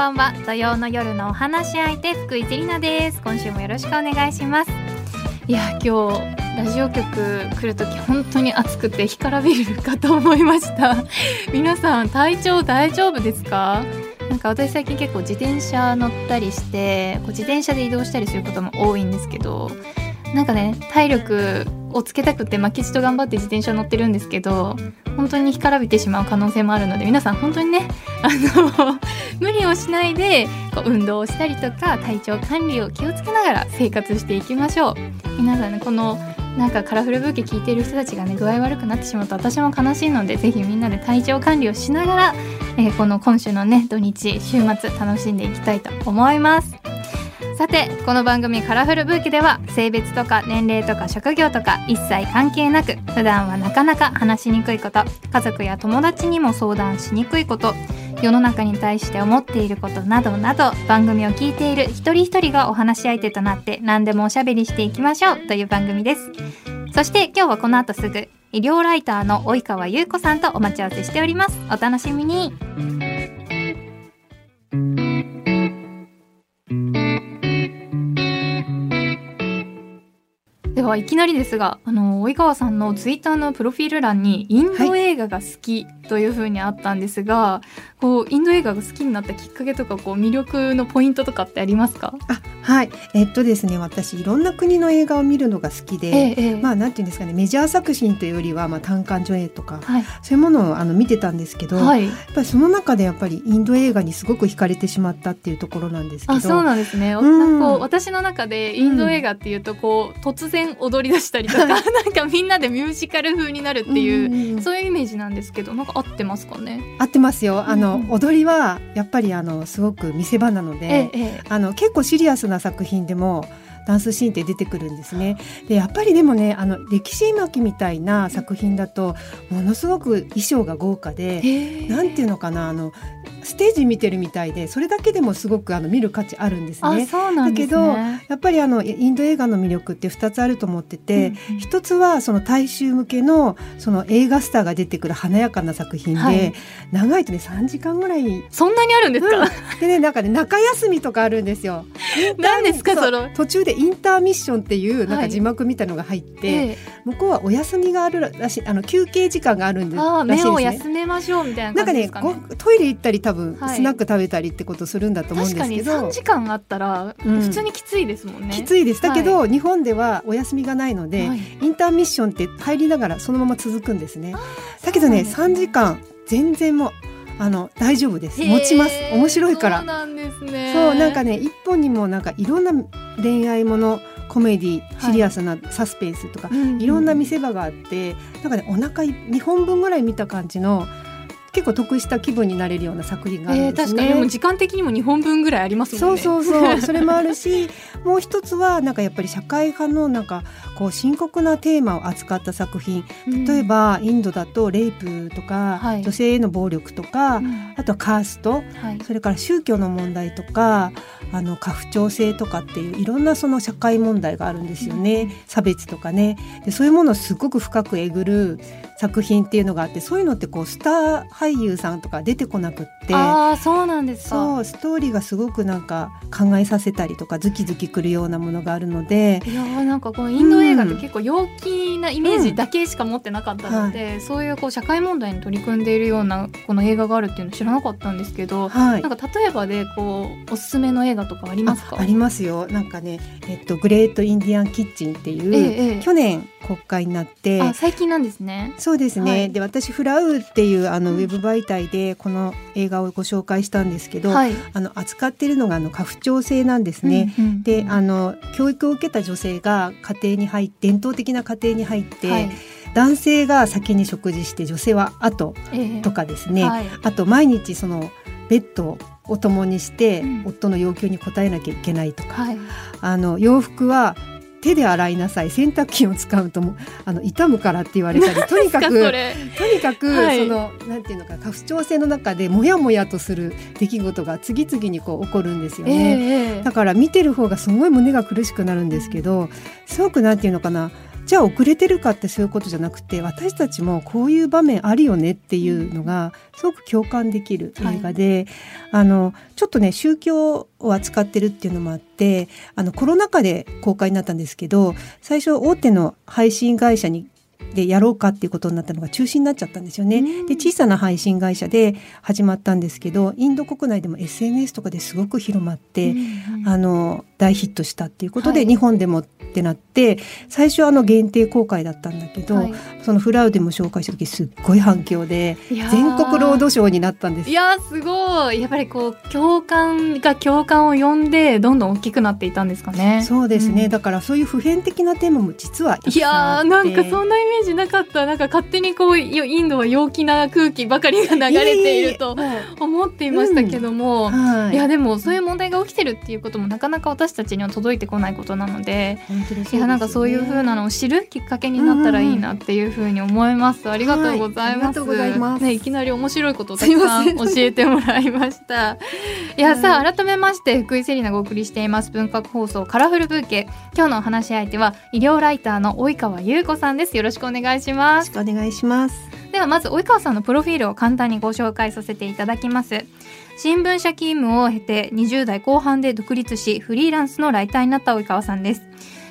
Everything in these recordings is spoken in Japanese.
ばんは。土曜の夜のお話し相手福井セリナです。今週もよろしくお願いします。いや今日ラジオ局来る時本当に暑くて干からびるかと思いました。皆さん体調大丈夫ですか？なんか私最近結構自転車乗ったりしてこう自転車で移動したりすることも多いんですけどなんかね体力をつけたくて負けじと頑張って自転車乗ってるんですけど本当に干からびてしまう可能性もあるので皆さん本当にね あの無理をしないでこう運動をしたりとか体調管理を気をつけながら生活していきましょう。皆さんねこのなんかカラフルブーケ聞いてる人たちがね具合悪くなってしまうと私も悲しいのでぜひみんなで体調管理をしながら、えー、この今週のね土日週末楽しんでいきたいと思います。さてこの番組「カラフルブーケ」では性別とか年齢とか職業とか一切関係なく普段はなかなか話しにくいこと家族や友達にも相談しにくいこと世の中に対して思っていることなどなど番組を聞いている一人一人がお話し相手となって何でもおしゃべりしていきましょうという番組です。そして今日はこの後すぐ医療ライターの及川優子さんとお待ち合わせしております。お楽しみに。はいきなりですがあの及川さんのツイッターのプロフィール欄にインド映画が好きというふうにあったんですが、はい、こうインド映画が好きになったきっかけとかこう魅力のポイントとかってありますか？あはい。えっとですね私いろんな国の映画を見るのが好きで、ええ、まあなんていうんですかねメジャー作品というよりはまあ単館上映とか、はい、そういうものをあの見てたんですけど、はい、やっぱりその中でやっぱりインド映画にすごく惹かれてしまったっていうところなんですけど。あそうなんですね、うん、私の中でインド映画っていうとこう、うん、突然踊り出したりとか なんかみんなでミュージカル風になるっていう、うん、そういうイメージなんですけどなんか合ってますかね？合ってますよ。あの、踊りはやっぱりあのすごく見せ場なので、ええ、あの結構シリアスな作品でもダンスシーンって出てくるんですね。でやっぱりでもねあの歴史巻きみたいな作品だとものすごく衣装が豪華でなんていうのかなあのステージ見てるみたいでそれだけでもすごくあの見る価値あるんですね。すね。だけどやっぱりあのインド映画の魅力って2つあると思ってて、うん、1つはその大衆向けのその映画スターが出てくる華やかな作品で、はい、長いとね3時間ぐらい。そんなにあるんですか、うん、でねなんかね中休みとかあるんですよ。何ですかその？途中でインターミッションっていうなんか字幕みたいのが入って、はい、向こうはお休みがあるらしいあの休憩時間があるんです、ね、目を休めましょうみたいなね。なんかねトイレ行ったり多分スナック食べたりってことするんだと思うんですけど、はい、3時間あったら普通にきついですもんね、うん、きついです。だけど、はい、日本ではお休みがないので、はい、インターミッションって入りながらそのまま続くんですね。だけどね3時間全然もうあの大丈夫です。持ちます。面白いから。そうなんですね。そうなんかね一本にもなんかいろんな恋愛ものコメディシリアスなサスペンスとか、はい、いろんな見せ場があって、なんかねお腹2本分ぐらい見た感じの結構得した気分になれるような作品があるんですね。えー、確かに。時間的にも2本分ぐらいありますもんね。そうそうそう。それもあるし もう一つはなんかやっぱり社会派のなんかこう深刻なテーマを扱った作品。例えばインドだとレイプとか、はい、女性への暴力とか、うん、あとはカースト、はい、それから宗教の問題とかあの家父長制とかっていういろんなその社会問題があるんですよね、うん、差別とかね。でそういうものをすごく深くえぐる作品っていうのがあってそういうのってこうスター俳優さんとか出てこなくってあそうなんですそうストーリーがすごくなんか考えさせたりとかズキズキくるようなものがあるのでいやなんかこのインド映画って結構陽気なイメージだけしか持ってなかったので、うんはい、そういうこう社会問題に取り組んでいるようなこの映画があるっていうの知らなかったんですけど、はい、なんか例えばでこうおすすめの映画とかありますか？ありますよ。なんかね、えっと、グレート・インディアン・キッチンっていう、ええ、去年国会になって最近なんですね。そうですね、はい、で私フラウっていうあのウェブ媒体でこの映画をご紹介したんですけど、はい、あの扱っているのがあの家父長制なんですね、うんうん、であの教育を受けた女性が家庭に入って伝統的な家庭に入って、はい。男性が先に食事して女性は後とかですね、えーはい、あと毎日そのベッドを共にして、夫の要求に応えなきゃいけないとか、はい、あの洋服は手で洗いなさい。洗濯機を使うとあの傷むからって言われたり とにかくとにかく、はい、そのなんていうのか過不調性の中でモヤモヤとする出来事が次々にこう起こるんですよね、えー、だから見てる方がすごい胸が苦しくなるんですけどすごくなんていうのかなじゃあ遅れてるかってそういうことじゃなくて私たちもこういう場面あるよねっていうのがすごく共感できる映画で、はい、あのちょっとね宗教を扱ってるっていうのもあってあのコロナ禍で公開になったんですけど最初大手の配信会社にでやろうかっていうことになったのが中止になっちゃったんですよね。で小さな配信会社で始まったんですけどインド国内でも SNS とかですごく広まって、あの大ヒットしたっていうことで、はい、日本でもってなって最初あの限定公開だったんだけど、はい、そのフラウでも紹介した時すっごい反響で全国ロードショーになったんです。いやすごい。やっぱりこう共感が共感を呼んでどんどん大きくなっていたんですかね。そうですね、うん、だからそういう普遍的なテーマも実はいやなんかそんなイメージなかった。なんか勝手にこうインドは陽気な空気ばかりが流れていると思っていましたけども、うん。はい、いやでもそういう問題が起きてるっていうこともなかなか私たちには届いてこないことなので、ね、いやなんかそういう風なのを知るきっかけになったらいいなっていうふうに思います。ありがとうございます。はい、ねいきなり面白いことをたくさん教えてもらいました。いやさあ改めまして福井セリナがお送りしています文化放送カラフルブーケ。今日のお話し相手は医療ライターの及川優子さんです。よろしくお願いします。よろしくお願いします。ではまず及川さんのプロフィールを簡単にご紹介させていただきます。新聞社勤務を経て20代後半で独立しフリーランスのライターになった及川さんです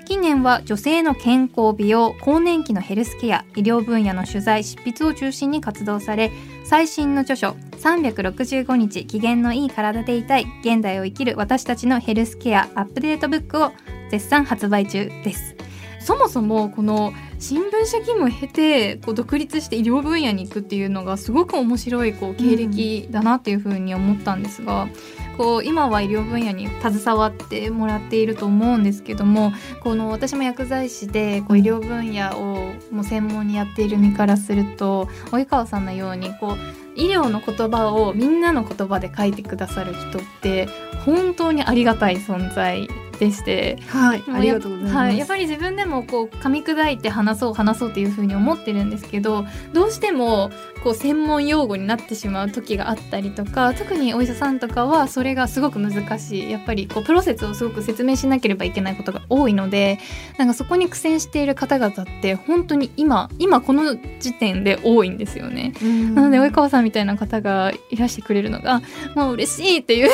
近年は女性の健康美容更年期のヘルスケア医療分野の取材執筆を中心に活動され最新の著書365日機嫌のいい体でいたい現代を生きる私たちのヘルスケアアップデートブックを絶賛発売中です。そもそもこの新聞社勤務を経てこう独立して医療分野に行くっていうのがすごく面白いこう経歴だなっていうふうに思ったんですが、こう今は医療分野に携わってもらっていると思うんですけどもこの私も薬剤師でこう医療分野をもう専門にやっている身からすると及川さんのようにこう医療の言葉をみんなの言葉で書いてくださる人って本当にありがたい存在でして、はい、ありがとうございます、はい、やっぱり自分でもこう噛み砕いて話そう話そうっていうふうに思ってるんですけどどうしてもこう専門用語になってしまう時があったりとか特にお医者さんとかはそれがすごく難しい。やっぱりこうプロセスをすごく説明しなければいけないことが多いのでなんかそこに苦戦している方々って本当に今今この時点で多いんですよね。なので及川さんみたいな方がいらしてくれるのがもう嬉しいっていう。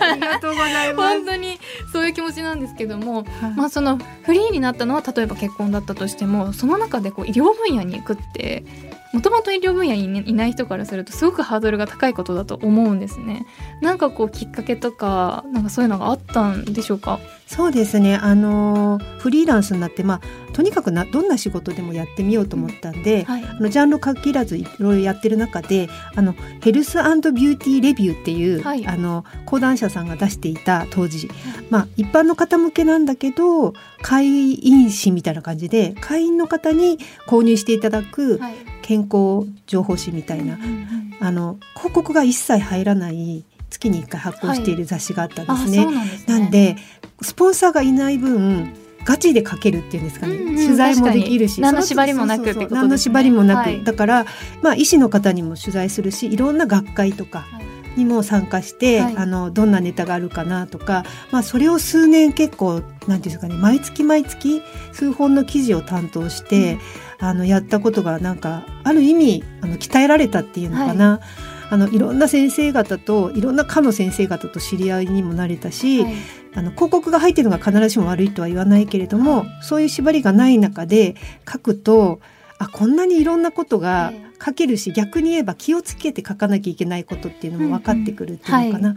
ありがとうございます。本当にそういう気持ちなんですけども、はい、まあそのフリーになったのは例えば結婚だったとしてもその中でこう医療分野に行くってもともと医療分野にいない人からするとすごくハードルが高いことだと思うんですね。なんかこうきっかけとかなんかそういうのがあったんでしょうか？そうですね。あのフリーランスになって、まあ、とにかくなどんな仕事でもやってみようと思ったんで、うんはい、あのジャンル限らずいろいろやってる中であのヘルスビューティーレビューっていう、はい、あの講談社さんが出していた当時、まあ、一般の方向けなんだけど会員誌みたいな感じで会員の方に購入していただく健康情報誌みたいな、はい、あの広告が一切入らない月に1回発行している雑誌があったんですね。はい、なんで、ね、でスポンサーがいない分ガチで書けるっていうんですかね、うんうん、取材もできるし何の縛りもなく何の縛りもなく、はい、だからまあ医師の方にも取材するしいろんな学会とかにも参加して、はい、あのどんなネタがあるかなとか、まあ、それを数年結構なんていうんですかね毎月毎月数本の記事を担当して、うん、あのやったことがなんかある意味あの鍛えられたっていうのかな。はい。あのいろんな先生方といろんな科の先生方と知り合いにもなれたし、はい、あの広告が入ってるのが必ずしも悪いとは言わないけれども、はい、そういう縛りがない中で書くとあこんなにいろんなことが書けるし、逆に言えば気をつけて書かなきゃいけないことっていうのも分かってくるっていうのかな、うんうんはい、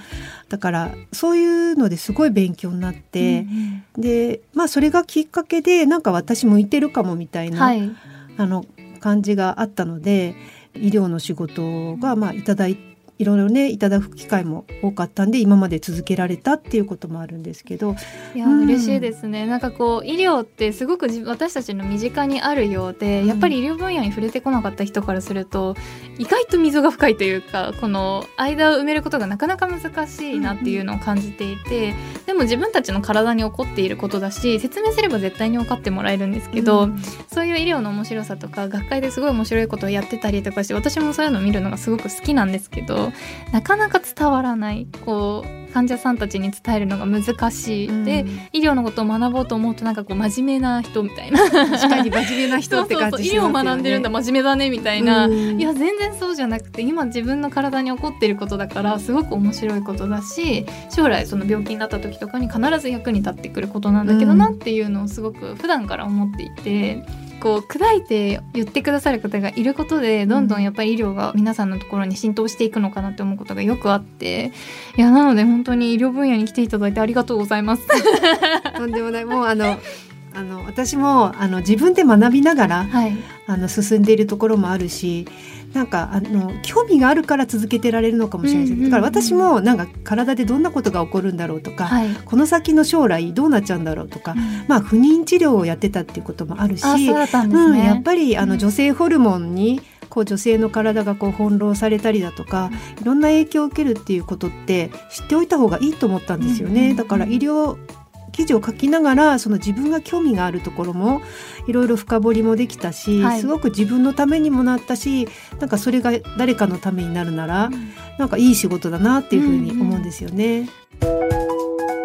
だからそういうのですごい勉強になって、うんうん、でまあそれがきっかけでなんか私向いてるかもみたいな、はい、あの感じがあったので医療の仕事がまあいただいて。いろいろねいただく機会も多かったんで今まで続けられたっていうこともあるんですけど。いや、うん、嬉しいですね。なんかこう医療ってすごく私たちの身近にあるようで、うん、やっぱり医療分野に触れてこなかった人からすると意外と溝が深いというかこの間を埋めることがなかなか難しいなっていうのを感じていて、うん、でも自分たちの体に起こっていることだし説明すれば絶対に分かってもらえるんですけど、そういう医療の面白さとか学会ですごい面白いことをやってたりとかして私もそういうのを見るのがすごく好きなんですけどどなかなか伝わらないこう患者さんたちに伝えるのが難しい、うん、で医療のことを学ぼうと思うとなんかこう真面目な人みたいな。確かに真面目な人って感じ、ね、医療を学んでるんだ真面目だねみたいな、うん、いや全然そうじゃなくて今自分の体に起こっていることだからすごく面白いことだし将来その病気になった時とかに必ず役に立ってくることなんだけどなっていうのをすごく普段から思っていて。こう砕いて言ってくださる方がいることでどんどんやっぱり医療が皆さんのところに浸透していくのかなって思うことがよくあって。いやなので本当に医療分野に来ていただいてありがとうございます。とんでもない。もうあのあの私もあの自分で学びながら、はい、あの進んでいるところもあるしなんかあの興味があるから続けてられるのかもしれないです、だから私もなんか体でどんなことが起こるんだろうとか、はい、この先の将来どうなっちゃうんだろうとか、うん、まあ不妊治療をやってたっていうこともあるし、ね、うん、やっぱりあの女性ホルモンにこう女性の体がこう翻弄されたりだとかいろんな影響を受けるっていうことって知っておいた方がいいと思ったんですよね。だから医療記事を書きながらその自分が興味があるところもいろいろ深掘りもできたし、はい、すごく自分のためにもなったしなんかそれが誰かのためになるなら、うん、なんかいい仕事だなっていうふうに思うんですよね。うんうん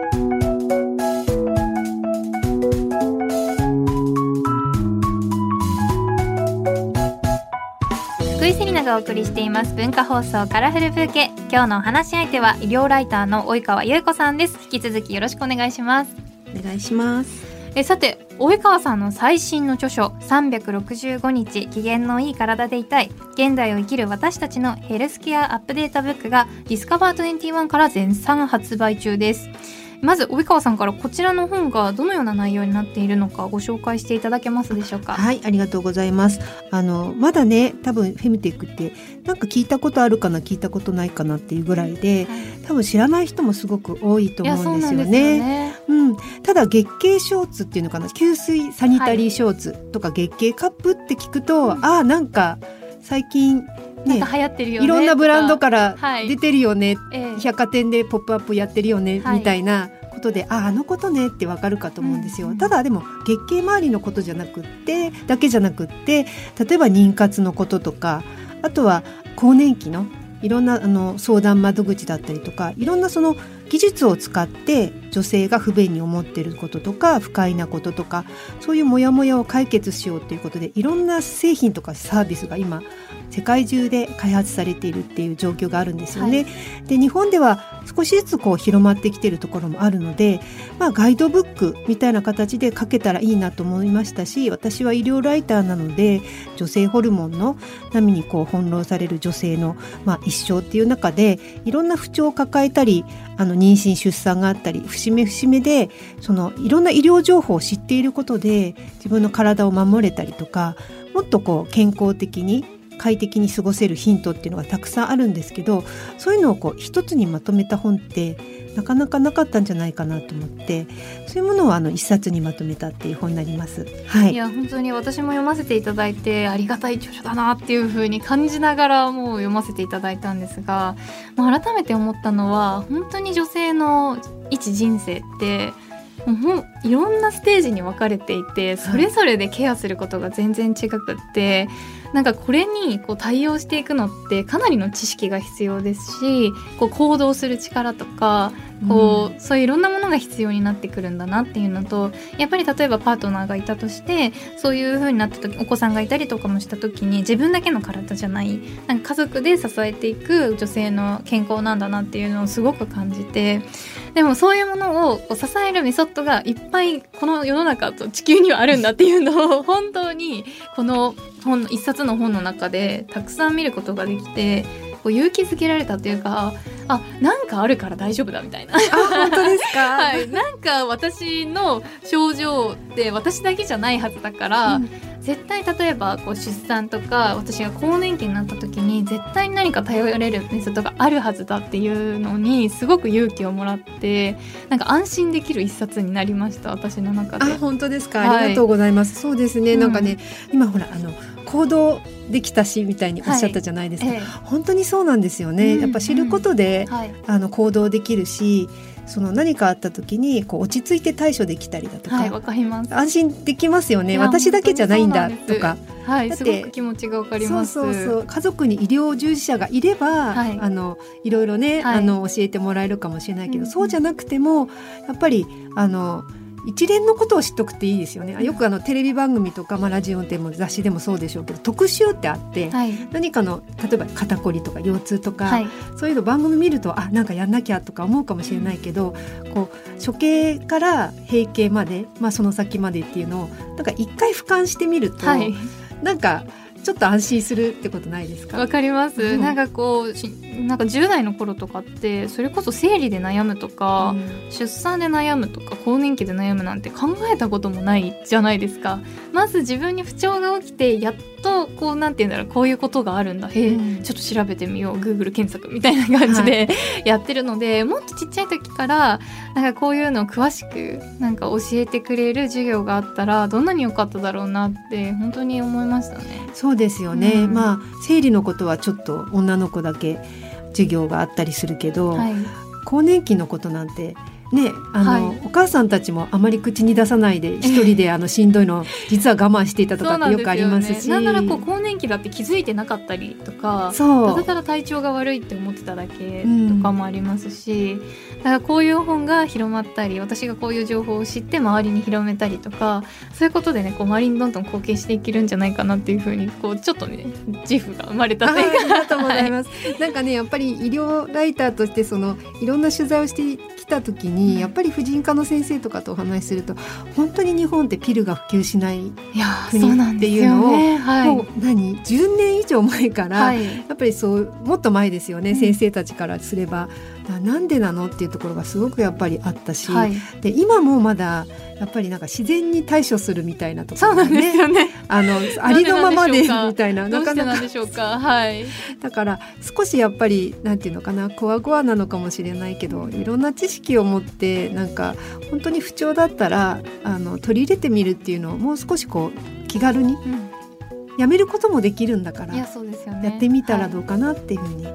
がお送りしています文化放送カラフルブーケ。今日の話し相手は医療ライターの及川優子さんです。引き続きよろしくお願いします。お願いします。えさて及川さんの最新の著書365日機嫌のいい体でいたい現代を生きる私たちのヘルスケアアップデートブックがディスカバー21から全産発売中ですまず及川さんからこちらの本がどのような内容になっているのかご紹介していただけますでしょうか？はいありがとうございます。あのまだね多分フェムテックってなんか聞いたことあるかな聞いたことないかなっていうぐらいで、はい、多分知らない人もすごく多いと思うんですよね。ね。うん、ただ月経ショーツっていうのかな吸水サニタリーショーツとか月経カップって聞くと、はい、ああなんか最近ね、なんか流行ってるよねいろんなブランドから出てるよね、はい、百貨店で「ポップアップやってるよね、はい、みたいなことでああのことねってわかるかと思うんですよ、うん、ただでも月経周りのことじゃなくってだけじゃなくって例えば妊活のこととかあとは更年期のいろんなあの相談窓口だったりとかいろんなその技術を使って女性が不便に思っていることとか不快なこととかそういうモヤモヤを解決しようということでいろんな製品とかサービスが今世界中で開発されているっていう状況があるんですよね。はい、で日本では少しずつこう広まってきているところもあるので、まあ、ガイドブックみたいな形で書けたらいいなと思いましたし私は医療ライターなので女性ホルモンの波にこう翻弄される女性の、まあ、一生っていう中でいろんな不調を抱えたりあの妊娠出産があったり節目節目でそのいろんな医療情報を知っていることで自分の体を守れたりとかもっとこう健康的に快適に過ごせるヒントっていうのがたくさんあるんですけどそういうのをこう一つにまとめた本ってなかなかなかったんじゃないかなと思ってそういうものをあの一冊にまとめたっていう本になります。はい、いや本当に私も読ませていただいてありがたい著書だなっていうふうに感じながらもう読ませていただいたんですが、まあ、改めて思ったのは本当に女性の一人生ってもういろんなステージに分かれていてそれぞれでケアすることが全然違くって、なんかこれにこう対応していくのってかなりの知識が必要ですしこう行動する力とかこう、うん、そういういろんなものが必要になってくるんだなっていうのとやっぱり例えばパートナーがいたとしてそういう風になった時お子さんがいたりとかもした時に自分だけの体じゃないなんか家族で支えていく女性の健康なんだなっていうのをすごく感じてでもそういうものを支えるメソッドがいっぱいこの世の中と地球にはあるんだっていうのを本当にこの本の一冊の本の中でたくさん見ることができてこう勇気づけられたというかあなんかあるから大丈夫だみたいな。本当ですか、はい、なんか私の症状って私だけじゃないはずだから、うん、絶対例えばこう出産とか私が更年期になった時に絶対に何か頼れるメソッドがあるはずだっていうのにすごく勇気をもらってなんか安心できる一冊になりました私の中で。あ本当ですか、はい、ありがとうございます。そうですね、うん、なんかね今ほらあの行動できたしみたいにおっしゃったじゃないですか、はい。ええ、本当にそうなんですよね、うん、やっぱ知ることで、はい、あの行動できるしその何かあった時にこう落ち着いて対処できたりだとか、はい、かります。安心できますよね。私だけじゃないんだとか。はい、すごく気持ちがわかります。そうそうそう。家族に医療従事者がいれば、はい、あのいろいろね、はい、あの教えてもらえるかもしれないけど、うん、そうじゃなくてもやっぱりあの一連のことを知っとくっていいですよね。よくあのテレビ番組とか、まあ、ラジオでも雑誌でもそうでしょうけど特集ってあって、はい、何かの例えば肩こりとか腰痛とか、はい、そういうの番組見るとあなんかやんなきゃとか思うかもしれないけど、こう処刑から閉経まで、まあ、その先までっていうのをなんか一回俯瞰してみると、はい、なんかちょっと安心するってことないですか？わかります、うん、なんかこうなんか10代の頃とかってそれこそ生理で悩むとか、うん、出産で悩むとか更年期で悩むなんて考えたこともないじゃないですか。まず自分に不調が起きてやっとこうなんて言うんだろうこういうことがあるんだ。へえ、うん、ちょっと調べてみよう。Google 検索みたいな感じで、はい、やってるのでもっとちっちゃい時からなんかこういうのを詳しくなんか教えてくれる授業があったらどんなに良かっただろうなって本当に思いましたね。そうですよね、うん、まあ生理のことはちょっと女の子だけ授業があったりするけど、はい、更年期のことなんてねあの、はい、お母さんたちもあまり口に出さないで一人であのしんどいの実は我慢していたとかってよくありますし。なんならこう更年期だって気づいてなかったりとかただただ体調が悪いって思ってただけとかもありますし、うん、だからこういう本が広まったり私がこういう情報を知って周りに広めたりとかそういうことでねこう周りにどんどん貢献していけるんじゃないかなっていうふうにこうちょっとね自負が生まれたというか。と思います、はい、なんかねやっぱり医療ライターとしてそのいろんな取材をしてきた時にやっぱり婦人科の先生とかとお話しすると本当に日本ってピルが普及しない国っていうのを、ね。はい、もう何？10年以上前から、はい、やっぱりそうもっと前ですよね、うん、先生たちからすればなんでなのっていうところがすごくやっぱりあったし、はい、で今もまだやっぱりなんか自然に対処するみたいなところがね、ね、あのありのままでみたいななかなかはい、だから少しやっぱりなんていうのかなこわごわなのかもしれないけどいろんな知識を持ってなんか本当に不調だったらあの取り入れてみるっていうのをもう少しこう気軽に、うん、やめることもできるんだからやってみたらどうかなっていうふうに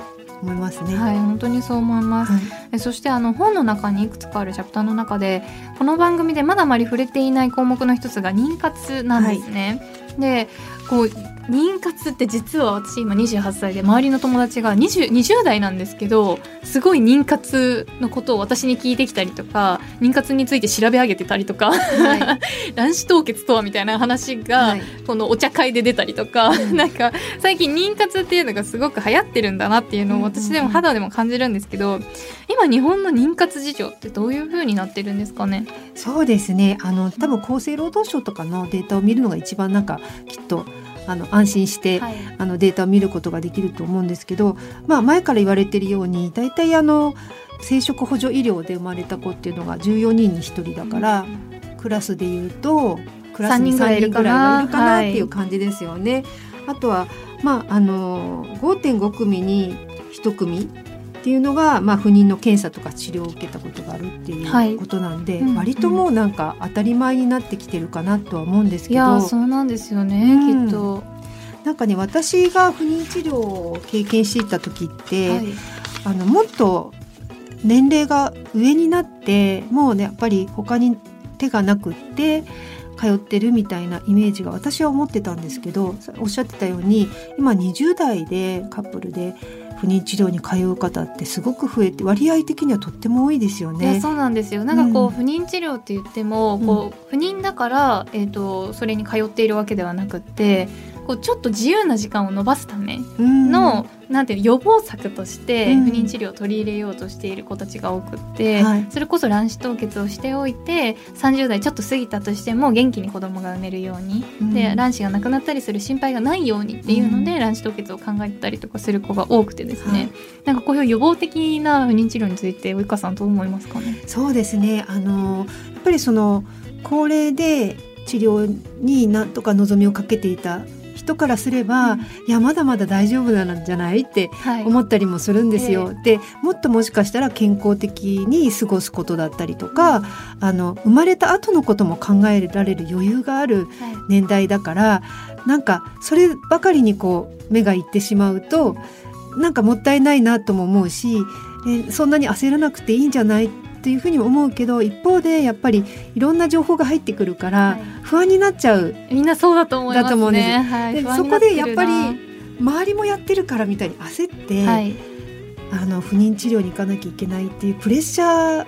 思いますね。はい、本当にそう思います。はい、そしてあの本の中にいくつかあるチャプターの中で、この番組でまだまり触れていない項目の一つが妊活なんですね。はい、で、こう妊活って実は私今28歳で周りの友達が 20, 20代なんですけどすごい妊活のことを私に聞いてきたりとか妊活について調べ上げてたりとか、はい、卵子凍結とはみたいな話が、はい、このお茶会で出たりとか、なんか最近妊活っていうのがすごく流行ってるんだなっていうのを私でも肌でも感じるんですけど今日本の妊活事情ってどういうふうになってるんですかね？そうですね。あの多分厚生労働省とかのデータを見るのが一番なんかきっとあの安心して、はい、あのデータを見ることができると思うんですけど、まあ、前から言われているように大体あの生殖補助医療で生まれた子っていうのが14人に1人だから、うん、クラスでいうとクラスに3人ぐらいいるかなっていう感じですよね。はい、あとは、まあ、あの5.5組に1組っていうのが、まあ、不妊の検査とか治療を受けたことがあるっていうことなんで、はい、割ともうなんか当たり前になってきてるかなとは思うんですけど、そうなんですよね、うん、きっと。なんかね私が不妊治療を経験していた時って、はい、あのもっと年齢が上になってもうねやっぱり他に手がなくって通ってるみたいなイメージが私は思ってたんですけどおっしゃってたように今20代でカップルで不妊治療に通う方ってすごく増えて割合的にはとっても多いですよね。そうなんですよ。なんかこう、うん、不妊治療って言ってもこう、不妊だから、えーと、それに通っているわけではなくってこうちょっと自由な時間を延ばすための、うん、なんていう予防策として不妊治療を取り入れようとしている子たちが多くって、うん、それこそ卵子凍結をしておいて30代ちょっと過ぎたとしても元気に子供が産めるように、うん、で卵子がなくなったりする心配がないようにっていうので、卵子凍結を考えたりとかする子が多くてですね、はい、なんかこういう予防的な不妊治療について及川さんどう思いますかね？そうですね。あのやっぱりその高齢で治療になんとか望みをかけていた人からすれば、うん、いやまだまだ大丈夫なんじゃないって思ったりもするんですよ。はい、でもっともしかしたら健康的に過ごすことだったりとかあの生まれた後のことも考えられる余裕がある年代だから、はい、なんかそればかりにこう目がいってしまうとなんかもったいないなとも思うしそんなに焦らなくていいんじゃないっっていうふうに思うけど一方でやっぱりいろんな情報が入ってくるから不安になっちゃう、みんなそうだと思いますね。はい、でそこでやっぱり周りもやってるからみたいに焦って、はい、あの不妊治療に行かなきゃいけないっていうプレッシャー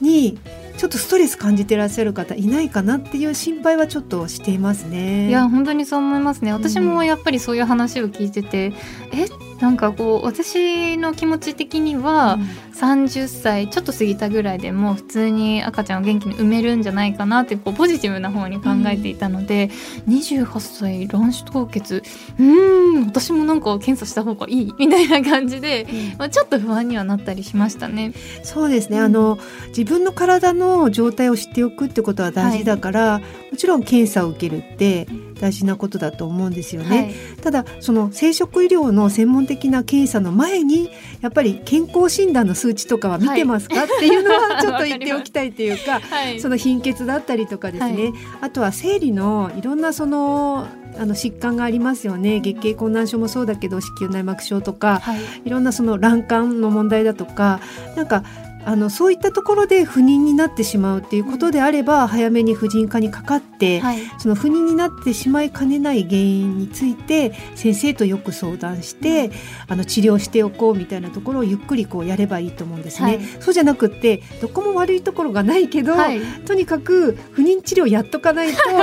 に、ちょっとストレス感じてらっしゃる方いないかなっていう心配はちょっとしていますね。いや本当にそう思いますね。私もやっぱりそういう話を聞いてて、うん、えなんかこう私の気持ち的には、うん、30歳ちょっと過ぎたぐらいでも普通に赤ちゃんを元気に産めるんじゃないかなってこうポジティブな方に考えていたので、うん、28歳卵子凍結うん私もなんか検査した方がいいみたいな感じで、うん、まあ、ちょっと不安にはなったりしましたね。そうですね、あの自分の体の状態を知っておくってことは大事だから、はい、もちろん検査を受けるって大事なことだと思うんですよね。はい、ただその生殖医療の専門的な検査の前にやっぱり健康診断の数値とかは見てますか、はい、っていうのはちょっと言っておきたいというか はい、その貧血だったりとかですね、あとは生理のいろんなそのあの疾患がありますよね。月経困難症もそうだけど子宮内膜症とか、はい、いろんなその卵管の問題だとかなんかあのそういったところで不妊になってしまうっていうことであれば、うん、早めに婦人科にかかって、はい、その不妊になってしまいかねない原因について先生とよく相談して、うん、あの治療しておこうみたいなところをゆっくりこうやればいいと思うんですね。はい、そうじゃなくってどこも悪いところがないけど、はい、とにかく不妊治療やっとかないと、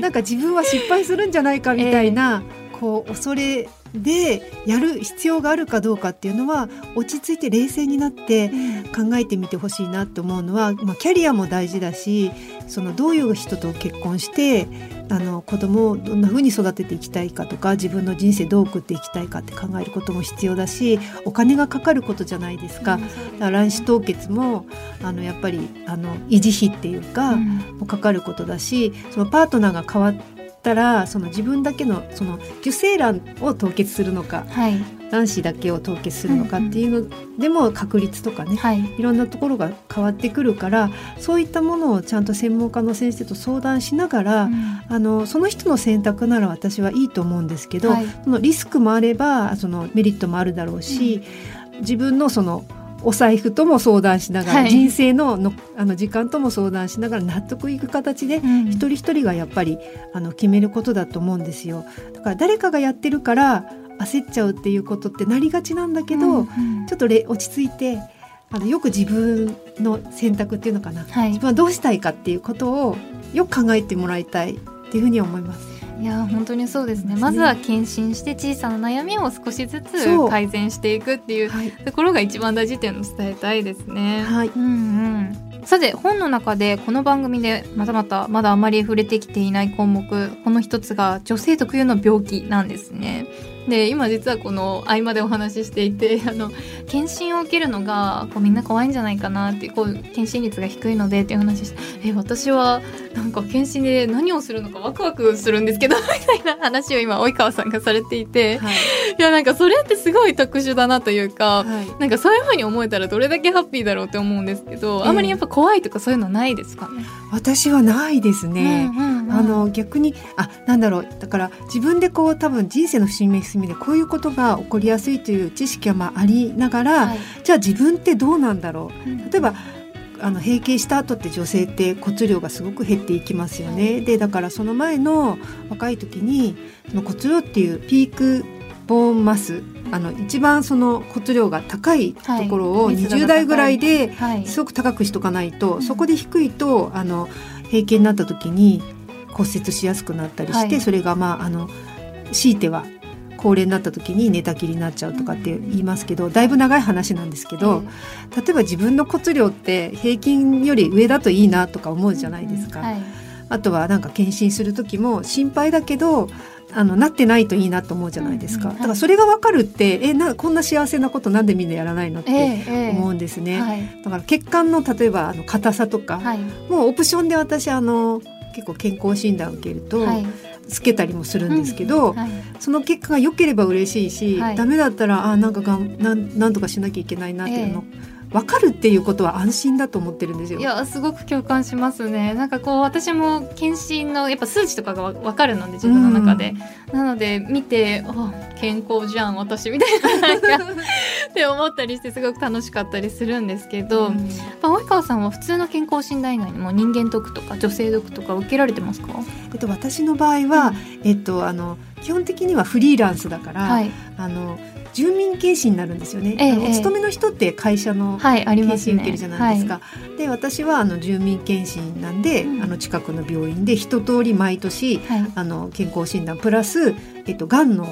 なんか自分は失敗するんじゃないかみたいな、えー、こう恐れでやる必要があるかどうかっていうのは落ち着いて冷静になって考えてみてほしいなと思うのは、まあ、キャリアも大事だしそのどういう人と結婚してあの子供をどんなふうに育てていきたいかとか自分の人生どう送っていきたいかって考えることも必要だしお金がかかることじゃないですか。卵子凍結もあのやっぱりあの維持費っていうか、もかかることだしそのパートナーが変わってったらその自分だけのその受精卵を凍結するのか、はい、卵子だけを凍結するのかっていうのでも確率とかね、はい、いろんなところが変わってくるからそういったものをちゃんと専門家の先生と相談しながら、うん、あのその人の選択なら私はいいと思うんですけど、はい、そのリスクもあればそのメリットもあるだろうし、うん、自分のそのお財布とも相談しながら、はい、人生ののあの時間とも相談しながら納得いく形で、うん、一人一人がやっぱりあの決めることだと思うんですよ。だから誰かがやってるから焦っちゃうっていうことってなりがちなんだけど、うんうん、ちょっとれ落ち着いてあのよく自分の選択っていうのかな、はい、自分はどうしたいかっていうことをよく考えてもらいたいっていうふうに思います。いや本当にそうですね、まずは検診して小さな悩みを少しずつ改善していくっていうところが一番大事っていうのを伝えたいですね。はい、うんうん。さて本の中でこの番組でまたまたまだあまり触れてきていない項目この一つが女性特有の病気なんですね。で今実はこの合間でお話ししていて あの検診を受けるのがこうみんな怖いんじゃないかなってこう検診率が低いのでっていう話してえ私はなんか検診で何をするのかワクワクするんですけど みたいな話を今及川さんがされていて、はい、いやなんかそれってすごい特殊だなというか、はい、なんかそういうふうに思えたらどれだけハッピーだろうって思うんですけど、あんまりやっぱ怖いとかそういうのないですかね？私はないですね、うんうんうん、あの逆にあなんだろう。だから自分でこう多分人生の節目節目でこういうことが起こりやすいという知識はまあありながら、はい、じゃあ自分ってどうなんだろう、例えばあの閉経した後って女性って骨量がすごく減っていきますよね。でだからその前の若い時にその骨量っていうピークボーンマスあの一番その骨量が高いところを20代ぐらいですごく高くしとかないと、はい、そこで低いとあの閉経になった時に骨折しやすくなったりして、はい、それがまああの強いては高齢になった時に寝たきりになっちゃうとかって言いますけどだいぶ長い話なんですけど、例えば自分の骨量って平均より上だといいなとか思うじゃないですか。あとはなんか検診する時も心配だけどあのなってないといいなと思うじゃないですか、だからそれが分かるってえなこんな幸せなことなんでみんなやらないのって思うんですね、えーえーだから血管の例えばあの硬さとか、はい、もうオプションで私あの結構健康診断を受けると、はい、つけたりもするんですけど、うんはい、その結果が良ければ嬉しいし、はい、ダメだったらあなんかがんなんなんとかしなきゃいけないなっていうの、え分かるっていうことは安心だと思ってるんですよ。いやすごく共感しますね。なんかこう私も検診のやっぱ数値とかが分かるので自分の中で、うん、なので見てあ健康じゃん私みたいななんか って思ったりしてすごく楽しかったりするんですけど、うん、及川さんは普通の健康診断以外にも人間ドックとか女性ドックとか受けられてますか？えっと私の場合は、うん、えっとあの基本的にはフリーランスだから、はい、あの住民検診になるんですよね、ええ、お勤めの人って会社の検診受けるじゃないですか、はい。すねはい、で私はあの住民検診なんで、うん、あの近くの病院で一通り毎年、はい、あの健康診断プラス、えっと、がんの,、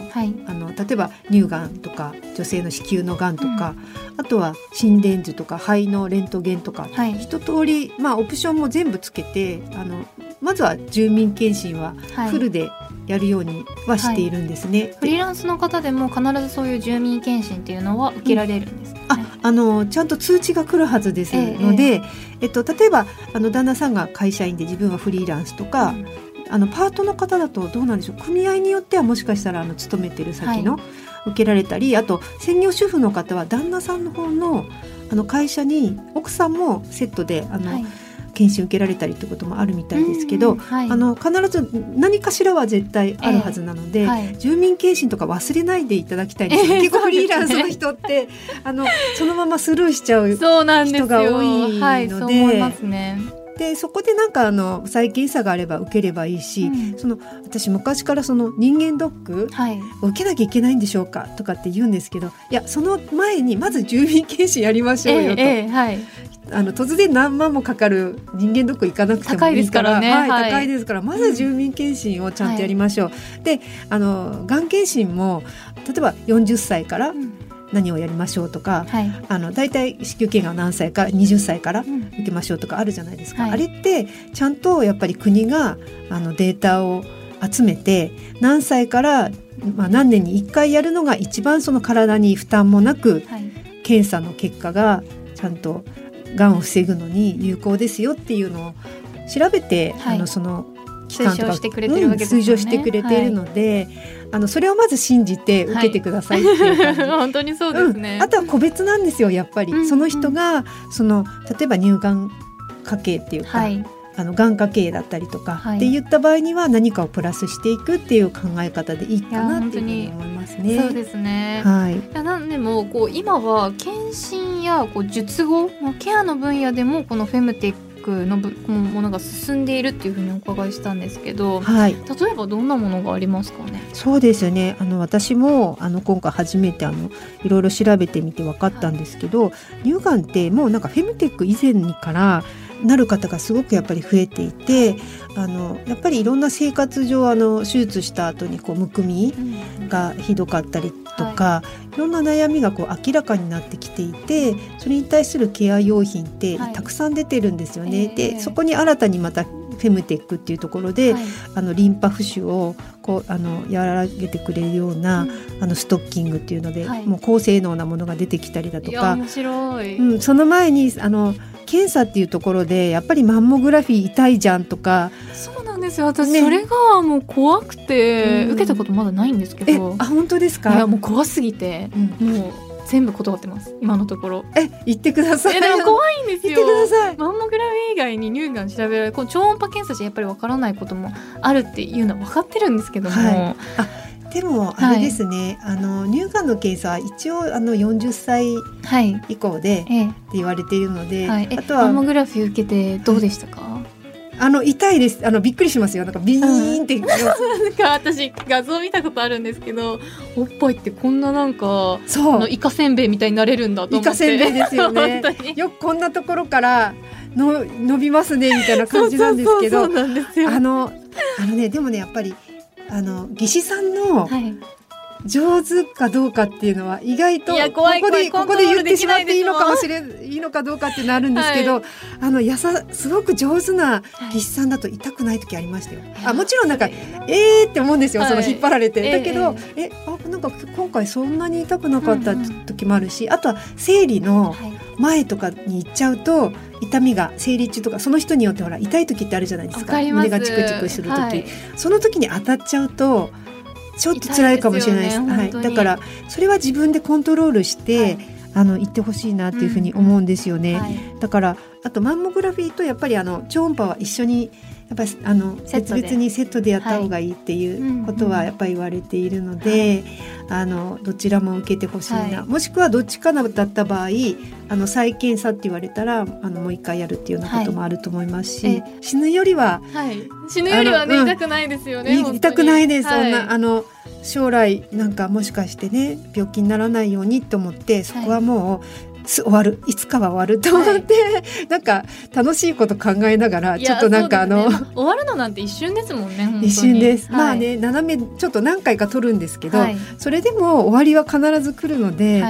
あの例えば乳がんとか女性の子宮のがんとか、うん、あとは心電図とか肺のレントゲンとか、一通り、まあ、オプションも全部つけてあのまずは住民検診はフルで、やるようにはしているんですね、はい、フリーランスの方でも必ずそういう住民検診っていうのは受けられるんです、ね、ああのちゃんと通知が来るはずですので、えええっと、例えばあの旦那さんが会社員で自分はフリーランスとか、うん、あのパートの方だとどうなんでしょう？組合によってはもしかしたらあの勤めてる先の、受けられたりあと専業主婦の方は旦那さんの方のあの会社に奥さんもセットであの、はい検診受けられたりってこともあるみたいですけど、はい、あの必ず何かしらは絶対あるはずなので、えーはい、住民検診とか忘れないでいただきたいです、えー、結構フリーランスの人って、あのそのままスルーしちゃう人が多いので。でそこでなんかあの再検査があれば受ければいいし、うん、その私昔からその人間ドックを受けなきゃいけないんでしょうか？とかって言うんですけどいやその前にまず住民検診やりましょうよと、えーえーはい、あの突然何万もかかる人間ドック行かなくてもいいからね、はい、高いですからまず住民検診をちゃんとやりましょう。うん、であのがん検診も例えば40歳から、うん何をやりましょうとか、はい、あの大体子宮頸がん何歳か20歳から受けましょうとかあるじゃないですか、うんはい、あれってちゃんとやっぱり国があのデータを集めて何歳から、まあ、何年に1回やるのが一番その体に負担もなく、はい、検査の結果がちゃんとがんを防ぐのに有効ですよっていうのを調べて、あのその期間とか推奨してくれてるわけですね、うん、推奨してくれているので、あのそれをまず信じて受けてくださいっていう感じ、はい、本当にそうですね、うん、あとは個別なんですよやっぱり、うんうん、その人がその例えば乳がん家系っていうか、はい、あのがん家系だったりとか、はい、って言った場合には何かをプラスしていくっていう考え方でいいかなっていうふうに思いますね。そうですね。はい。いやなんでもこう今は検診やこう術後のケアの分野でもこのフェムテックのものが進んでいるっていうふうにお伺いしたんですけど、はい、例えばどんなものがありますかね？そうですよね。あの私もあの今回初めてあのいろいろ調べてみて分かったんですけど、はい、乳がんってもうなんかフェムテック以前にからなる方がすごくやっぱり増えていてあのやっぱりいろんな生活上あの手術した後にこうむくみがひどかったりとか、はい、いろんな悩みがこう明らかになってきていてそれに対するケア用品ってたくさん出てるんですよね。はい、でそこに新たにまたフェムテックっていうところで、はい、あのリンパ浮腫をこうあの和らげてくれるような、うん、あのストッキングっていうので、はい、もう高性能なものが出てきたりだとか。面白い、うん、その前にあの検査っていうところでやっぱりマンモグラフィー痛いじゃんとか。そうなんですよ。私、ね、それがもう怖くて、うん、受けたことまだないんですけど。あ本当ですか？いやもう怖すぎて、うん、もう全部断ってます。今のところ。え言ってください。でも怖いんですよ。言ってください。マンモグラフィー以外に乳がん調べられるこの超音波検査じゃやっぱりわからないこともあるっていうのは分かってるんですけども、はい、あでもあれですね、はい、あの乳がんの検査は一応あの40歳以降で、って言われているので、はい、あとはマンモグラフィー受けてどうでしたか、あの痛いです。あのびっくりしますよ。なんかビーンって、うん、なんか私画像見たことあるんですけど、おっぱいってこんななんかそう。イカせんべいみたいになれるんだと思って。イカせんべいですよね。よくこんなところからの伸びますねみたいな感じなんですけど、あのあのねでもねやっぱりあの技師さんの上手かどうかっていうのは意外とここでここで言ってしまっていいのかもしれいいのかどうかってなるんですけど、はい、あのやさすごく上手な技師さんだと痛くない時ありましたよ。あもちろんなんかえー。って思うんですよ、その引っ張られて、だけどえあなんか今回そんなに痛くなかった時もあるし、あとは生理の前とかに行っちゃうと。痛みが生理中とかその人によってほら痛い時ってあるじゃないですか。胸がチクチクする時、はい、その時に当たっちゃうとちょっと辛いかもしれないです、ね、はい、だからそれは自分でコントロールして、はい、あの行ってほしいなっていうふうに思うんですよね。だからあとマンモグラフィーとやっぱりあの超音波は一緒にやっぱりあの別々にセットでやった方がいいっていうことはやっぱり言われているので、あのどちらも受けてほしいな、はい、もしくはどっちかだった場合あの再検査って言われたらあのもう一回やるっていうようなこともあると思いますし、はい、死ぬよりは、はい、死ぬよりはね、うん、痛くないですよね痛くないです、そんなあの将来なんかもしかしてね病気にならないようにと思ってそこはもう終わる？いつかは終わると思って、はい、なんか楽しいこと考えながらちょっとなんかあの、ね、終わるのなんて一瞬ですもんね 一瞬です、はい、まあね斜めちょっと何回か取るんですけど、はい、それでも終わりは必ず来るので、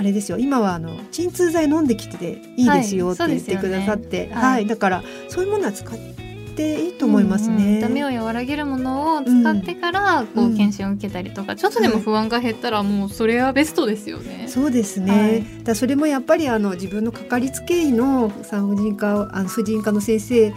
あれですよ。今はあの鎮痛剤飲んできてていいですよって言ってくださって、ね、はい、だからそういうものは使ってていいと思いますね、うんうん、痛みを和らげるものを使ってからこう検診を受けたりとか、うん、ちょっとでも不安が減ったらもうそれはベストですよね。そうですね、はい、だそれもやっぱりあの自分のかかりつけ医の産婦人科あの婦人科の先生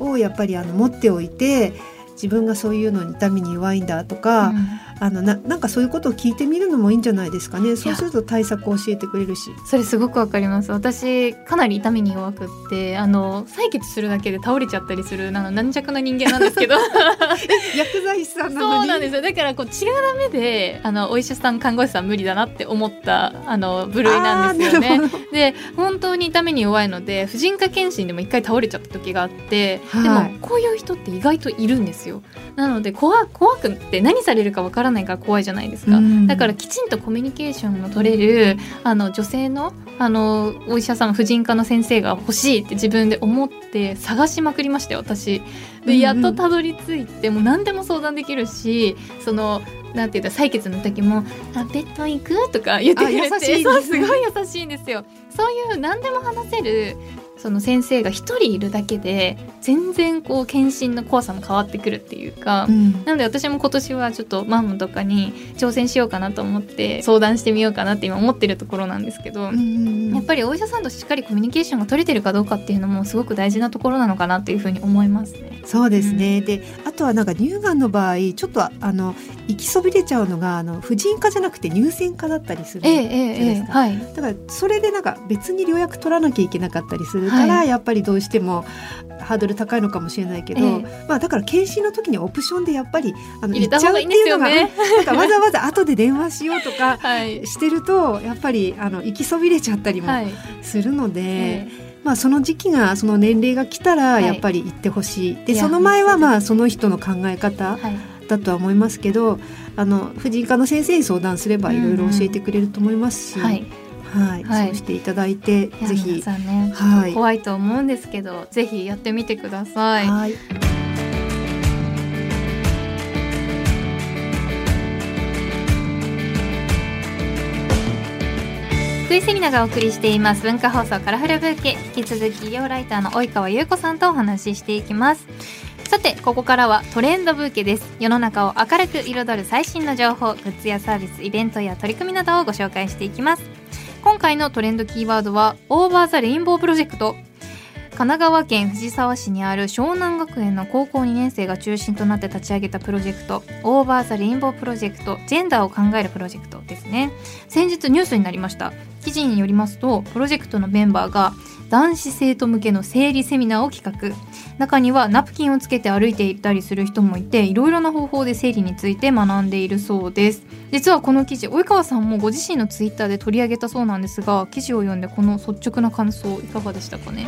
をやっぱりあの持っておいて自分がそういうのに痛みに弱いんだとか、うん、あのななんかそういうことを聞いてみるのもいいんじゃないですかね。そうすると対策を教えてくれるし。それすごくわかります。私かなり痛みに弱くってあの採血するだけで倒れちゃったりするなん軟弱な人間なんですけど。薬剤師さんそうなんですよ。だからこう血がダメであのお医者さん看護師さん無理だなって思ったあの部類なんですよね。で本当に痛みに弱いので婦人科検診でも一回倒れちゃった時があって、はい、でもこういう人って意外といるんですよ。なので怖怖くって何されるかわからないから怖いじゃないですか、うん、だからきちんとコミュニケーションの取れるあの女性のあのお医者さん婦人科の先生が欲しいって自分で思って探しまくりましたよ私。でやっとたどり着いて、もう何でも相談できるしそのなんていうか採血の時も「あベッド行く?」とか言ってくれて、すごい優しいんですよ。そういう何でも話せるその先生が一人いるだけで全然こう検診の怖さも変わってくるっていうか、うん、なので私も今年はちょっとマンモとかに挑戦しようかなと思って相談してみようかなって今思ってるところなんですけど、うん、やっぱりお医者さんとしっかりコミュニケーションが取れてるかどうかっていうのもすごく大事なところなのかなっていうふうに思いますね。そうですね、うん、であとはなんか乳がんの場合ちょっとあの行きそびれちゃうのがあの婦人科じゃなくて乳腺科だったりするじゃないですか、えええ、はい、だからそれでなんか別に療薬取らなきゃいけなかったりするから、はい、やっぱりどうしてもハードル高いのかもしれないけど、まあだから検診の時にオプションでやっぱりあの入っちゃうっていうのが、ね、なんかわざわざ後で電話しようとかしてると、やっぱりあの行きそびれちゃったりもするので。まあ、その時期がその年齢が来たらやっぱり行ってほしい、はい、でその前はまあその人の考え方だとは思いますけど、あの婦人科の先生に相談すればいろいろ教えてくれると思いますし、うんうんはいはい、はい、そうしていただいてぜひ、ね、はい、怖いと思うんですけどぜひやってみてください。はい。福井セリナがお送りしています文化放送カラフルブーケ。引き続き医療ライターの及川優子さんとお話ししていきます。さてここからはトレンドブーケです。世の中を明るく彩る最新の情報グッズやサービスイベントや取り組みなどをご紹介していきます今回のトレンドキーワードは Over the Rainbow プロジェクト神奈川県藤沢市にある湘南学園の高校2年生が中心となって立ち上げたプロジェクト Over the Rainbow プロジェクトジェンダーを考えるプロジェクトですね。先日ニュースになりました。記事によりますとプロジェクトのメンバーが男子生徒向けの生理セミナーを企画。中にはナプキンをつけて歩いていたりする人もいていろいろな方法で生理について学んでいるそうです。実はこの記事及川さんもご自身のツイッターで取り上げたそうなんですが記事を読んでこの率直な感想いかがでしたかね？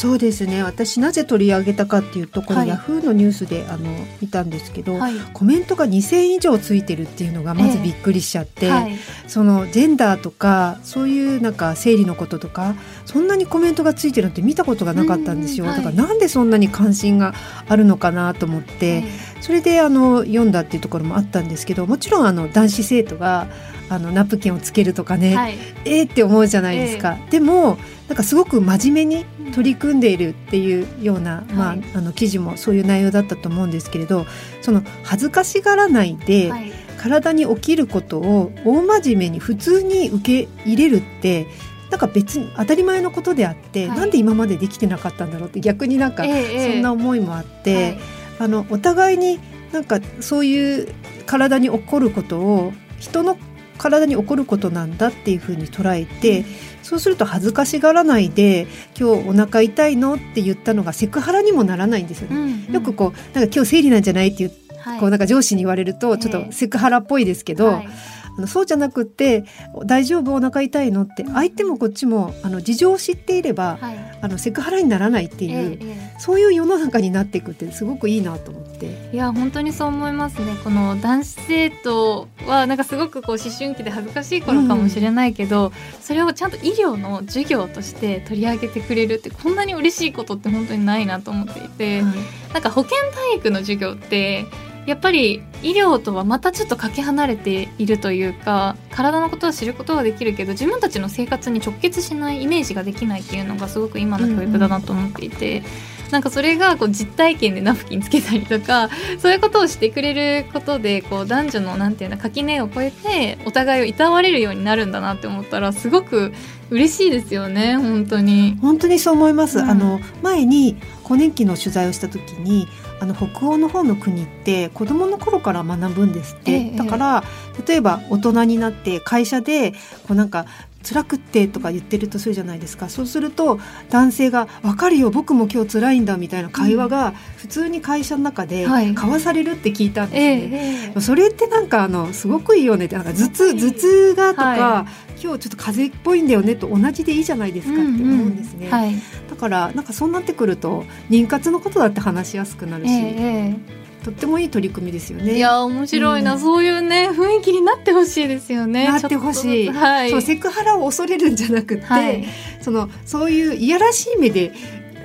そうですね。私なぜ取り上げたかっていうとこれ、ヤフーのニュースであの見たんですけど、はい、コメントが2,000以上ついてるっていうのがまずびっくりしちゃって、えーはい、そのジェンダーとかそういうなんか生理のこととかそんなにコメントがついてるって見たことがなかったんですよ、だからなんでそんなに関心があるのかなと思って、それであの読んだっていうところもあったんですけどもちろんあの男子生徒があのナプキンをつけるとかね、はい、えーって思うじゃないですか。えー、でもなんかすごく真面目に取り組んでいるっていうような、うん、まあ、あの記事もそういう内容だったと思うんですけれどその恥ずかしがらないで、はい、体に起きることを大真面目に普通に受け入れるってなんか別に当たり前のことであって、はい、なんで今までできてなかったんだろうって逆になんかそんな思いもあって、えー、あのお互いになんかそういう体に起こることを人の体に起こることなんだっていうふうに捉えて、そうすると恥ずかしがらないで「今日お腹痛いの?」って言ったのがセクハラにもならないんですよね。うんうん、よくこうなんか今日生理なんじゃないってはい、こうなんか上司に言われるとちょっとセクハラっぽいですけど、はいあのそうじゃなくて「大丈夫お腹痛いの?」って相手もこっちもあの事情を知っていれば、はい、あのセクハラにならないっていう、ええ、そういう世の中になっていくってすごくいいなと思って。いや本当にそう思いますねこの男子生徒はなんかすごくこう思春期で恥ずかしい頃かもしれないけど、うん、それをちゃんと医療の授業として取り上げてくれるってこんなに嬉しいことって本当にないなと思っていて、はい、なんか保健体育の授業ってやっぱり医療とはまたちょっとかけ離れているというか体のことは知ることはできるけど自分たちの生活に直結しないイメージができないっていうのがすごく今の教育だなと思っていて。うんうんなんかそれがこう実体験でナプキンつけたりとか そういうことをしてくれることでこう男女のなんていうの垣根を越えてお互いをいたわれるようになるんだなって思ったらすごく嬉しいですよね本当に本当にそう思います、うん、あの前に更年期の取材をした時にあの北欧の方の国って子供の頃から学ぶんですって、ええ、だから例えば大人になって会社でこうなんか辛くってとか言ってるとするじゃないですか。そうすると男性が「分かるよ僕も今日辛いんだ」みたいな会話が普通に会社の中で交わされるって聞いたんですね、はい、それってなんかあのすごくいいよねってなんか頭痛頭痛がとか、はい、今日ちょっと風邪っぽいんだよねと同じでいいじゃないですかって思うんですね、うんうんはい、だからなんかそうなってくると妊活のことだって話しやすくなるし、えーとってもいい取り組みですよね。いや面白いな、うん、そういうね雰囲気になってほしいですよね。なってほしい。はい、そうセクハラを恐れるんじゃなくて、はい、そのそういういやらしい目で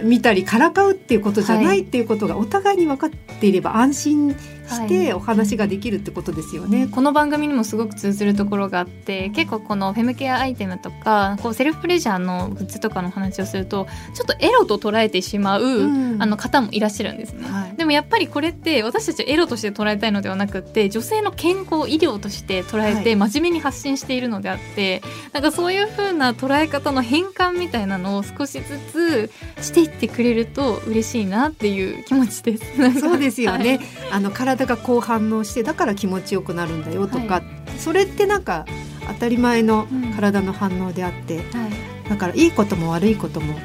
見たりからかうっていうことじゃないっていうことがお互いに分かっていれば安心してお話ができるってことですよね、はい、この番組にもすごく通ずるところがあって結構このフェムケアアイテムとかこうセルフプレジャーのグッズとかの話をするとちょっとエロと捉えてしまう、うん、あの方もいらっしゃるんですね、はい、でもやっぱりこれって私たちエロとして捉えたいのではなくて女性の健康医療として捉えて真面目に発信しているのであって、はい、なんかそういう風な捉え方の変換みたいなのを少しずつしていってくれると嬉しいなっていう気持ちです。そうですよね、あの体体がこう反応してだから気持ちよくなるんだよとか、はい、それってなんか当たり前の体の反応であって、うんはい、だからいいことも悪いことも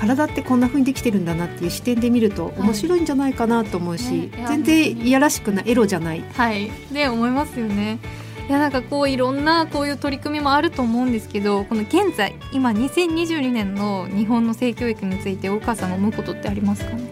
体ってこんな風にできてるんだなっていう視点で見ると面白いんじゃないかなと思うし、はい。ね、全然いやらしくないエロじゃない。はい。で思いますよね。いやなんかこういろんなこういう取り組みもあると思うんですけどこの現在今2022年の日本の性教育について大川さんが思うことってありますかね？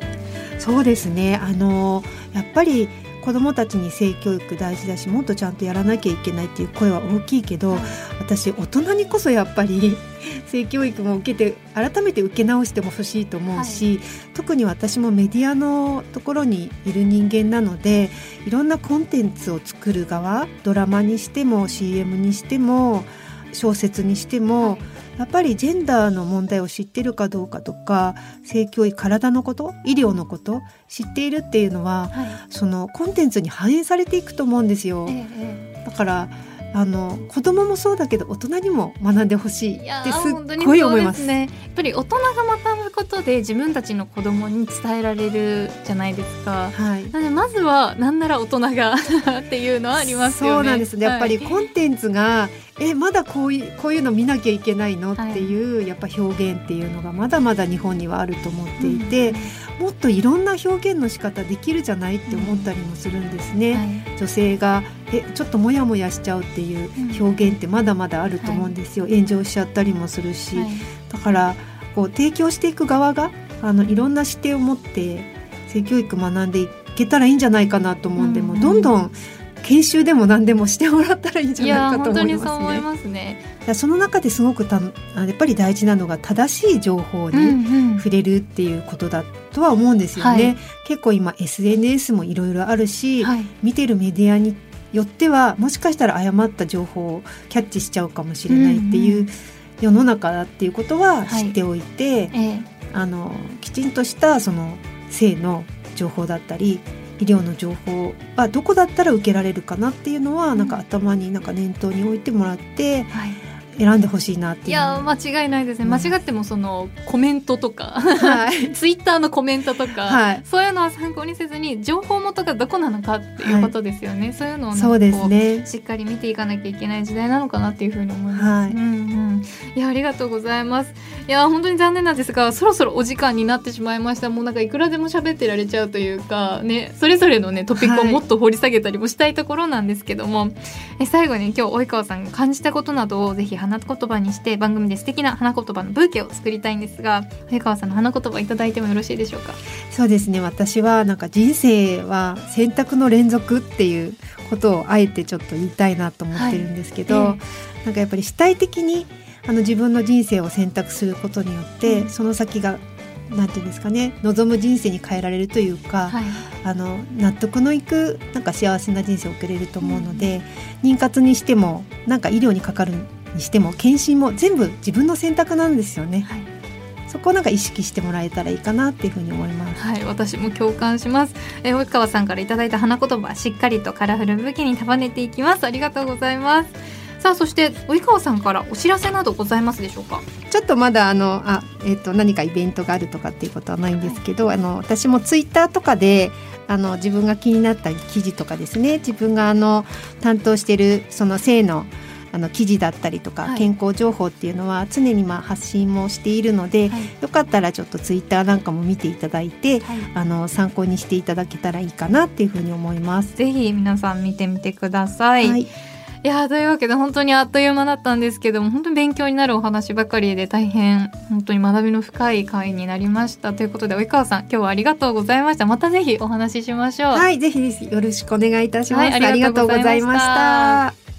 そうですね。あのやっぱり子どもたちに性教育大事だしもっとちゃんとやらなきゃいけないっていう声は大きいけど、私大人にこそやっぱり 性教育も受けて改めて受け直してもほしいと思うし、はい、特に私もメディアのところにいる人間なのでいろんなコンテンツを作る側ドラマにしても CM にしても小説にしても、はいやっぱりジェンダーの問題を知ってるかどうかとか性教育体のこと医療のこと知っているっていうのは、はい、そのコンテンツに反映されていくと思うんですよ。ええ、だからあの子供もそうだけど大人にも学んでほしいってすっごい思いますね。やっぱり大人が学ぶことで自分たちの子供に伝えられるじゃないですか。はい。なのでまずはなんなら大人が っていうのはありますよね。そうなんですね。やっぱりコンテンツが、えまだこういうこういうの見なきゃいけないのっていう、はい、やっぱ表現っていうのがまだまだ日本にはあると思っていて、うん、もっといろんな表現の仕方できるじゃないって思ったりもするんですね。はい、女性がえちょっとモヤモヤしちゃうっていう表現ってまだまだあると思うんですよ。炎上しちゃったりもするし、だからこう提供していく側があのいろんな視点を持って性教育学んでいけたらいいんじゃないかなと思うんで、もどんどん研修でも何でもしてもらったらいいんじゃないかと思いますね。そその中ですごくたやっぱり大事なのが正しい情報に触れるっていうことだとは思うんですよね。うんうんはい、結構今 SNS もいろいろあるし、はい、見てるメディアによってはもしかしたら誤った情報をキャッチしちゃうかもしれないっていう世の中だっていうことは知っておいて、はい、あのきちんとしたその性の情報だったり医療の情報はどこだったら受けられるかなっていうのは、なんか頭になんか念頭に置いてもらって、はい、選んでほしいなっていういや間違いないですね、間違ってもそのコメントとか、はい、ツイッターのコメントとか、はい、そういうのは参考にせずに情報元がどこなのかっていうことですよね、はい、そういうのをそうですね。しっかり見ていかなきゃいけない時代なのかなっていうふうに思います、はい、うんうんいやありがとうございます。いや本当に残念なんですがそろそろお時間になってしまいました。もうなんかいくらでも喋ってられちゃうというかねそれぞれのねトピックをもっと掘り下げたりもしたいところなんですけども、え最後に今日及川さんが感じたことなどをぜひ花言葉にして番組で素敵な花言葉のブーケを作りたいんですが及川さんの花言葉いただいてもよろしいでしょうか？そうですね。私はなんか人生は選択の連続っていうことをあえてちょっと言いたいなと思ってるんですけど、はい。えー、なんかやっぱり主体的にあの自分の人生を選択することによって、うん、その先がなんていうんですかね望む人生に変えられるというか、はい、あの納得のいくなんか幸せな人生を送れると思うので、うん、妊活にしてもなんか医療にかかるにしても検診も全部自分の選択なんですよね。はいそこをなんか意識してもらえたらいいかなっていうふうに思います。はい、私も共感します。え及川さんからいただいた花言葉、しっかりとカラフル武器に束ねていきます。ありがとうございます。さあそして及川さんからお知らせなどございますでしょうか？ちょっとまだあのあ、えーと、何かイベントがあるとかっていうことはないんですけど、はい、あの私もツイッターとかであの自分が気になった記事とかですね自分があの担当しているその性のあの記事だったりとか、健康情報っていうのは常にまあ発信もしているので、はい、よかったらちょっとツイッターなんかも見ていただいて、はい、あの参考にしていただけたらいいかなっていうふうに思います。ぜひ皆さん見てみてください。はいいやというわけで本当にあっという間だったんですけども本当に勉強になるお話ばかりで大変本当に学びの深い回になりました。ということで及川さん今日はありがとうございました。またぜひお話ししましょう。はいぜひよろしくお願いいたします、はい、ありがとうございました